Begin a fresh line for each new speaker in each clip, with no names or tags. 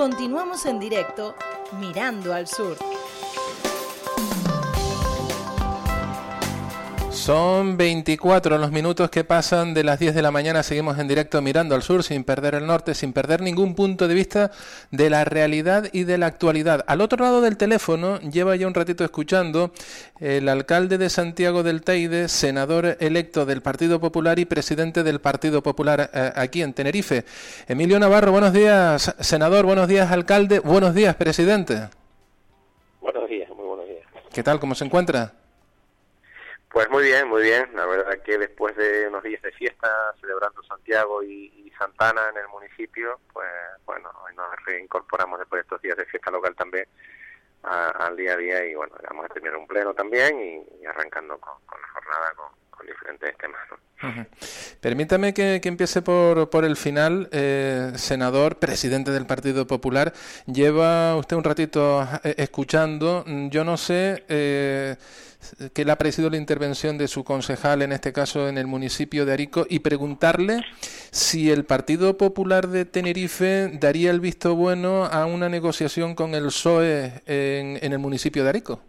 Continuamos en directo Mirando al Sur.
Son 24 los minutos que pasan de las 10 de la mañana. Seguimos en directo mirando al sur sin perder el norte, sin perder ningún punto de vista de la realidad y de la actualidad. Al otro lado del teléfono lleva ya un ratito escuchando el alcalde de Santiago del Teide, senador electo del Partido Popular y presidente del Partido Popular eh, aquí en Tenerife. Emilio Navarro, buenos días, senador, buenos días, alcalde, buenos días, presidente.
Buenos días, muy buenos días.
¿Qué tal? ¿Cómo se encuentra?
Pues muy bien, muy bien. La verdad que después de unos días de fiesta, celebrando Santiago y, Santana en el municipio, pues bueno, hoy nos reincorporamos después de estos días de fiesta local también al día a día y bueno, vamos a terminar un pleno también y, arrancando con, la jornada con, diferentes temas.
Permítame que, empiece por, por el final. Eh, senador, presidente del Partido Popular, lleva usted un ratito eh, escuchando. Yo no sé... Eh, que le ha parecido la intervención de su concejal, en este caso en el municipio de Arico, y preguntarle si el Partido Popular de Tenerife daría el visto bueno a una negociación con el PSOE en, el municipio de Arico.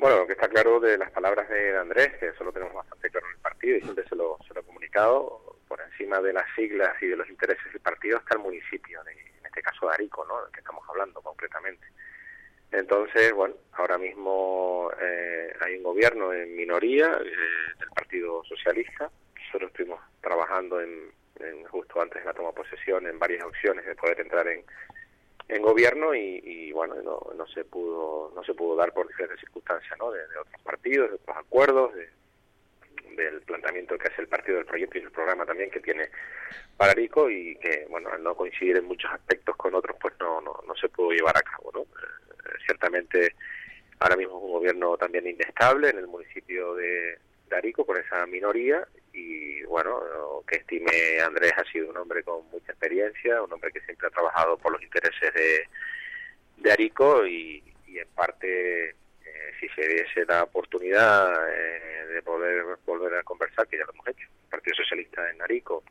Bueno, lo que está claro de las palabras de Andrés, que eso lo tenemos bastante claro en el partido y siempre se lo, se lo he comunicado, por encima de las siglas y de los intereses del partido está el municipio, en este caso de Arico, ¿no? del que estamos hablando concretamente. Entonces, bueno, ahora mismo eh, hay un gobierno en minoría eh, del Partido Socialista. Nosotros estuvimos trabajando en, justo antes de la toma de posesión en varias opciones de poder entrar en, en gobierno y, bueno, no, no se pudo no se pudo dar por diferentes circunstancias. De, de otros acuerdos, del planteamiento que hace el partido del proyecto y el programa también que tiene Pararico y que, bueno, al no coincidir en muchos aspectos con otros, pues no, no, no se pudo llevar a cabo, ¿no? ciertamente ahora mismo es un gobierno también inestable en el municipio de, Arico con esa minoría y bueno, que estime Andrés ha sido un hombre con mucha experiencia, un hombre que siempre ha trabajado por los intereses de, de Arico y, en parte eh, si se diese la oportunidad eh, de poder volver a conversar, que ya lo hemos hecho, el Partido Socialista en Arico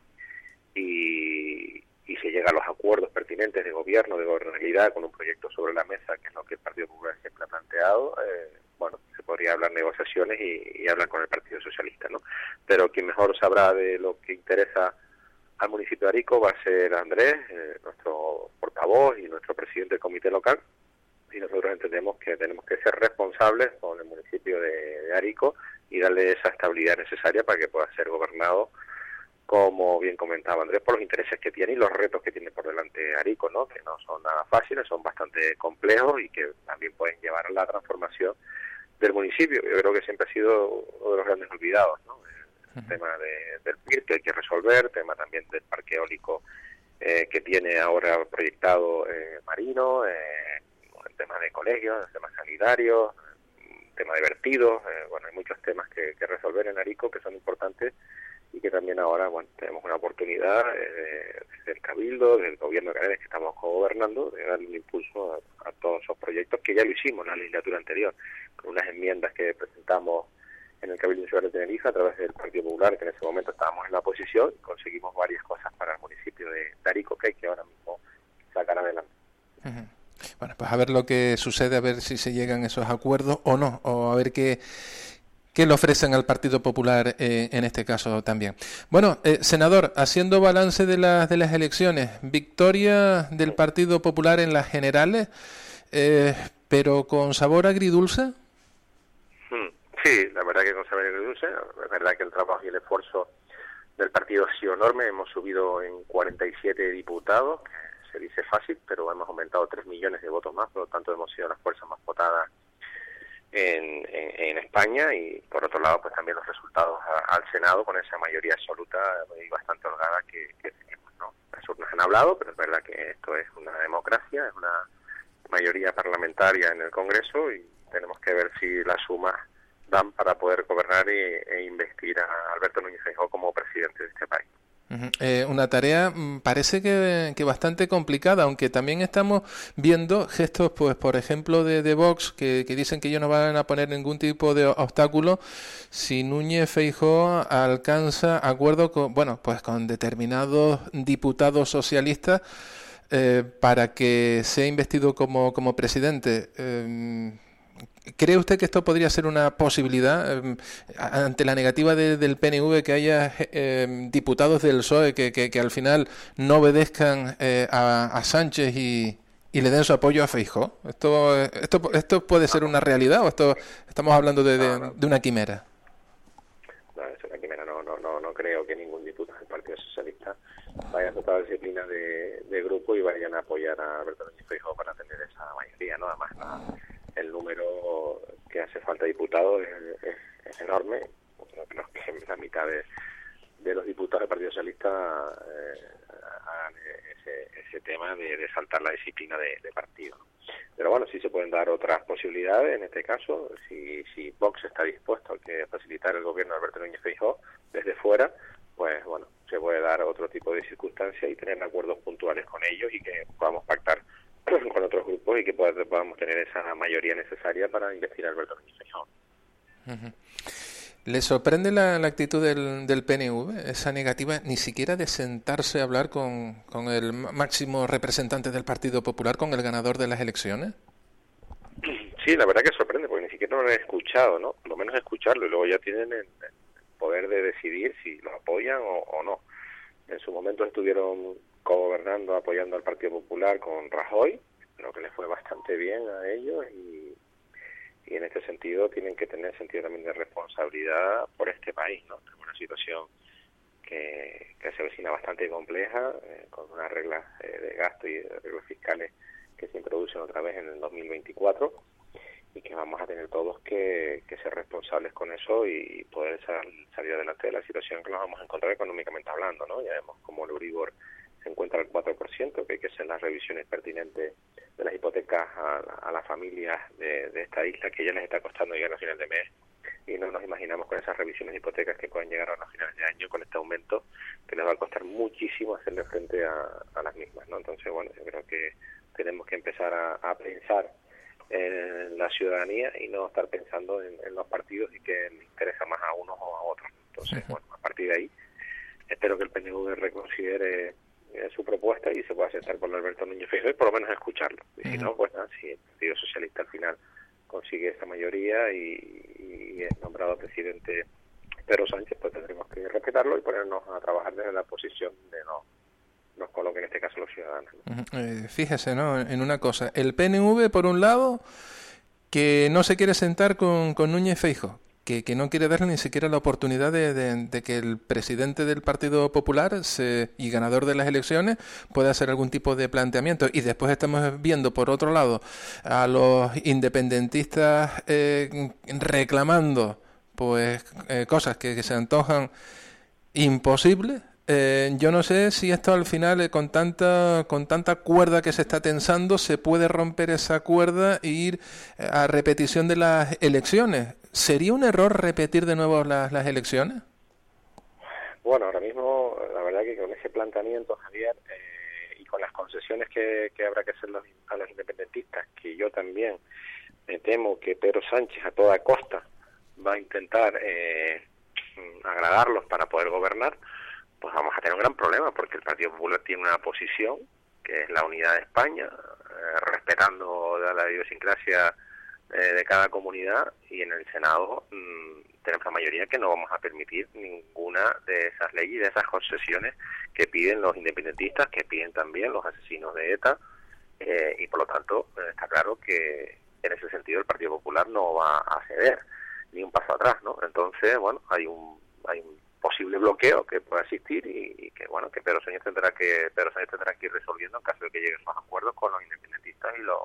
y, y se llega a los acuerdos pertinentes de gobierno, de gobernabilidad, con un proyecto sobre la mesa, que es lo que el Partido Popular siempre ha planteado, eh, bueno, se podría hablar negociaciones y, hablar con el Partido Socialista, ¿no? Pero quien mejor sabrá de lo que interesa al municipio de Arico va a ser Andrés, eh, nuestro portavoz y nuestro presidente del comité local, y nosotros entendemos que tenemos que ser responsables con el municipio de, de Arico y darle esa estabilidad necesaria para que pueda ser gobernado como bien comentaba Andrés, por los intereses que tiene y los retos que tiene por delante Arico, ¿no? que no son nada fáciles, son bastante complejos y que también pueden llevar a la transformación del municipio. Yo creo que siempre ha sido uno de los grandes olvidados, ¿no? el tema del PIR que hay que resolver, el tema también del parque eólico eh, que tiene ahora proyectado eh, Marino, eh, el tema de colegios, el tema sanitario, el tema de vertidos, eh, bueno, hay muchos temas que, resolver en Arico que son importantes y que también ahora bueno, tenemos una oportunidad eh, Cabildo, del gobierno de Canarias que estamos gobernando, de darle un impulso a, todos esos proyectos que ya lo hicimos en la legislatura anterior, con unas enmiendas que presentamos en el Cabildo Ciudad de Tenerife a través del Partido Popular, que en ese momento estábamos en la oposición, y conseguimos varias cosas para el municipio de Tarico, que hay que ahora mismo sacar adelante.
Bueno, pues a ver lo que sucede, a ver si se llegan esos acuerdos o no, o a ver qué que le ofrecen al Partido Popular eh, en este caso también. Bueno, eh, senador, haciendo balance de, las de las elecciones, victoria del Partido Popular en las generales, eh, pero con sabor agridulce.
Hmm, sí, la verdad que con sabor agridulce, la verdad que el trabajo y el esfuerzo del partido ha sido enorme, hemos subido en 47 diputados, se dice fácil, pero hemos aumentado 3 millones de votos más, por lo tanto hemos sido las fuerzas más votadas en, en, España y por otro lado pues también los resultados al Senado con esa mayoría absoluta y bastante holgada que, tenemos. ¿no? Las urnas han hablado, pero es verdad que esto es una democracia, es una mayoría parlamentaria en el Congreso y tenemos que ver si las sumas dan para poder gobernar e investir a Alberto Núñez Feijóo como presidente de este país.
Eh, una tarea mm, parece que, bastante complicada, aunque también estamos viendo gestos, pues por ejemplo, de, Vox, que, dicen que ellos no van a poner ningún tipo de obstáculo si Núñez Feijóo alcanza acuerdo con, bueno, pues con determinados diputados socialistas eh, para que sea investido como, como presidente. Eh, ¿Cree usted que esto podría ser una posibilidad em, ante la negativa del PNV que haya em, diputados del PSOE que, al final no obedezcan eh, a, Sánchez y, le den su apoyo a Feijóo? ¿Esto, esto, ¿Esto puede ser una realidad o esto estamos hablando de, una quimera?
No, es una quimera. No, no, no, no creo que ningún diputado del Partido Socialista vaya a total disciplina de, grupo y vayan a apoyar a Alberto Núñez Feijóo para tener esa mayoría, ¿no? Además, el número que hace falta diputados es, enorme. Creo que la mitad de, los diputados del Partido Socialista eh, hagan ese, tema de, saltar la disciplina de, partido. Pero bueno, sí se pueden dar otras posibilidades en este caso. Si, si Vox está dispuesto a que facilitar el gobierno de Alberto Núñez Feijóo desde fuera, pues bueno, se puede dar otro tipo de circunstancias y tener acuerdos puntuales con ellos y que podamos pactar con otros grupos y que podamos tener esa mayoría necesaria para investir a Alberto Núñez
¿Le sorprende la, actitud del, del, PNV, esa negativa ni siquiera de sentarse a hablar con, con, el máximo representante del Partido Popular, con el ganador de las elecciones?
Sí, la verdad que sorprende, porque ni siquiera lo han escuchado, ¿no? Por lo menos escucharlo y luego ya tienen el, poder de decidir si lo apoyan o, o no. En su momento estuvieron gobernando apoyando al Partido Popular con Rajoy, que les fue bastante bien a ellos y, en este sentido tienen que tener sentido también de responsabilidad por este país, ¿no? Tenemos una situación que, que se vecina bastante compleja, eh, con unas reglas eh, de gasto y reglas fiscales que se introducen otra vez en el 2024 y que vamos a tener todos que, que ser responsables con eso y poder salir adelante de la situación que nos vamos a encontrar económicamente hablando, ¿no? Ya vemos como el Euribor se encuentra al 4%, que hay que hacer las revisiones pertinentes de las hipotecas a, las familias de, esta isla, que ya les está costando llegar a final de mes. Y no nos imaginamos con esas revisiones de hipotecas que pueden llegar a los finales de año, con este aumento, que les va a costar muchísimo hacerle frente a, las mismas. ¿no? Entonces, bueno, yo creo que tenemos que empezar a, pensar en la ciudadanía y no estar pensando en, los partidos y que le interesa más a unos o a otros. Entonces, bueno, a partir de ahí, espero que el PNV reconsidere eh, su propuesta y se puede aceptar por Alberto Núñez Feijóo y por lo menos escucharlo. Y si no, pues nada, si el Partido Socialista al final consigue esa mayoría y, es nombrado presidente Pedro Sánchez, pues tendremos que respetarlo y ponernos a trabajar desde la posición de no nos coloquen en este caso los ciudadanos.
Eh, fíjese, ¿no? En una cosa, el PNV por un lado que no se quiere sentar con, con Núñez Feijóo que, no quiere darle ni siquiera la oportunidad de, que el presidente del Partido Popular se, y ganador de las elecciones pueda hacer algún tipo de planteamiento. Y después estamos viendo, por otro lado, a los independentistas eh, reclamando pues eh, cosas que, se antojan imposibles eh, yo no sé si esto al final, con tanta, con tanta cuerda que se está tensando, se puede romper esa cuerda e ir a repetición de las elecciones. ¿Sería un error repetir de nuevo las, las elecciones?
Bueno, ahora mismo, la verdad que con ese planteamiento, Javier, eh, y con las concesiones que, habrá que hacer a los independentistas, que yo también me temo que Pedro Sánchez a toda costa va a intentar eh, agradarlos para poder gobernar, pues vamos a tener un gran problema, porque el Partido Popular tiene una posición, que es la unidad de España, eh, respetando la idiosincrasia eh, de cada comunidad y en el Senado mm, tenemos la mayoría que no vamos a permitir ninguna de esas leyes y de esas concesiones que piden los independentistas, que piden también los asesinos de ETA eh, y por lo tanto eh, está claro que en ese sentido el Partido Popular no va a ceder ni un paso atrás, ¿no? Entonces, bueno, hay un hay un posible bloqueo que pueda existir y, que bueno que Pedro Sánchez tendrá que Pedro Sánchez tendrá que ir resolviendo en caso de que lleguen a acuerdos con los independentistas y los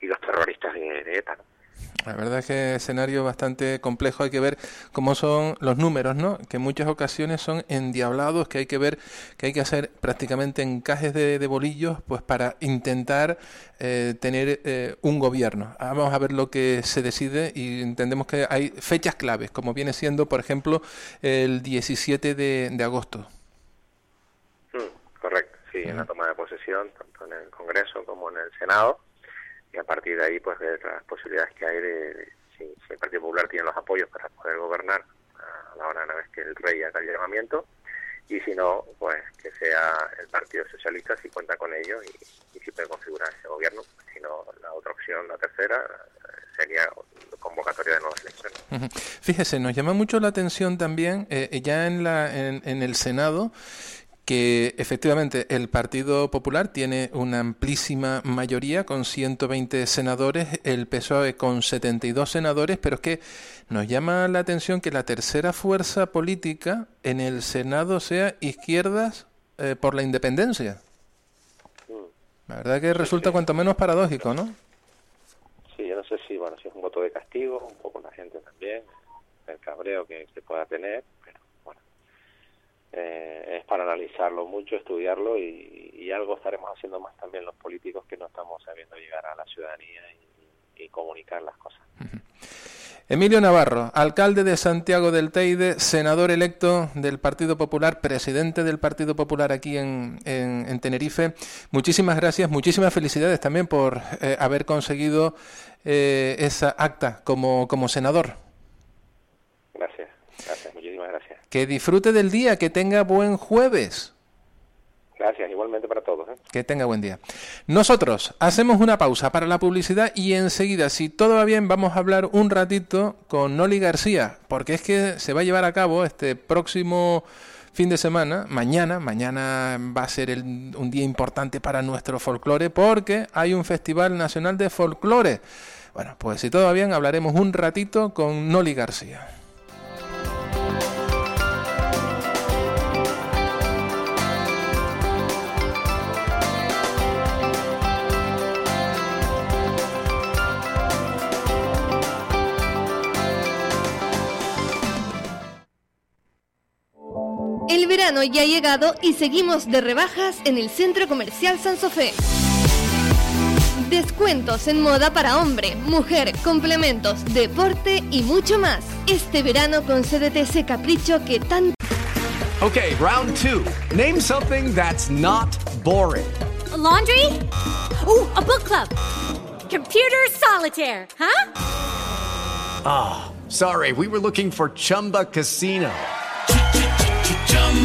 y los terroristas de, ETA.
La verdad es que escenario bastante complejo, hay que ver cómo son los números, ¿no? Que en muchas ocasiones son endiablados, que hay que ver que hay que hacer prácticamente encajes de, de bolillos pues para intentar eh, tener eh, un gobierno. Vamos a ver lo que se decide y entendemos que hay fechas claves, como viene siendo, por ejemplo, el 17 de, de agosto.
Mm, correcto, sí, en la toma de posesión, tanto en el Congreso como en el Senado y a partir de ahí pues ver las posibilidades que hay de, si, el Partido Popular tiene los apoyos para poder gobernar a la hora una vez que el rey haga el llamamiento y si no pues que sea el Partido Socialista si cuenta con ello y, si puede configurar ese gobierno. Si no la otra opción la tercera sería convocatoria de nuevas elecciones.
Fíjese nos llama mucho la atención también eh, ya en la en el Senado que efectivamente el Partido Popular tiene una amplísima mayoría con 120 senadores, el PSOE con 72 senadores, pero es que nos llama la atención que la tercera fuerza política en el Senado sea izquierdas eh, por la independencia. La verdad que resulta cuanto menos paradójico, ¿no?
Sí, yo no sé si, bueno, si es un voto de castigo, un poco la gente también, el cabreo que se pueda tener, eh, es para analizarlo mucho, estudiarlo y, algo estaremos haciendo más también los políticos que no estamos sabiendo llegar a la ciudadanía y, comunicar las cosas.
Emilio Navarro, alcalde de Santiago del Teide, senador electo del Partido Popular, presidente del Partido Popular aquí en, en, en Tenerife. Muchísimas gracias, muchísimas felicidades también por eh, haber conseguido eh, esa acta como, como senador.
Gracias, gracias, muchísimas gracias.
Que disfrute del día, que tenga buen jueves.
Gracias, igualmente para todos. ¿eh?
Que tenga buen día. Nosotros hacemos una pausa para la publicidad y enseguida, si todo va bien, vamos a hablar un ratito con Noli García, porque es que se va a llevar a cabo este próximo fin de semana, mañana, mañana va a ser el, un día importante para nuestro folclore, porque hay un Festival Nacional de Folclore. Bueno, pues si todo va bien, hablaremos un ratito con Noli García.
El verano ya ha llegado y seguimos de rebajas en el Centro Comercial San Sofé. Descuentos en moda para hombre, mujer, complementos, deporte y mucho más. Este verano concédete ese capricho que tanto...
Okay, round two. Name something that's not boring.
A laundry? Ooh, a book club. Computer solitaire, huh?
Ah, oh, sorry, we were looking for Chumba Casino.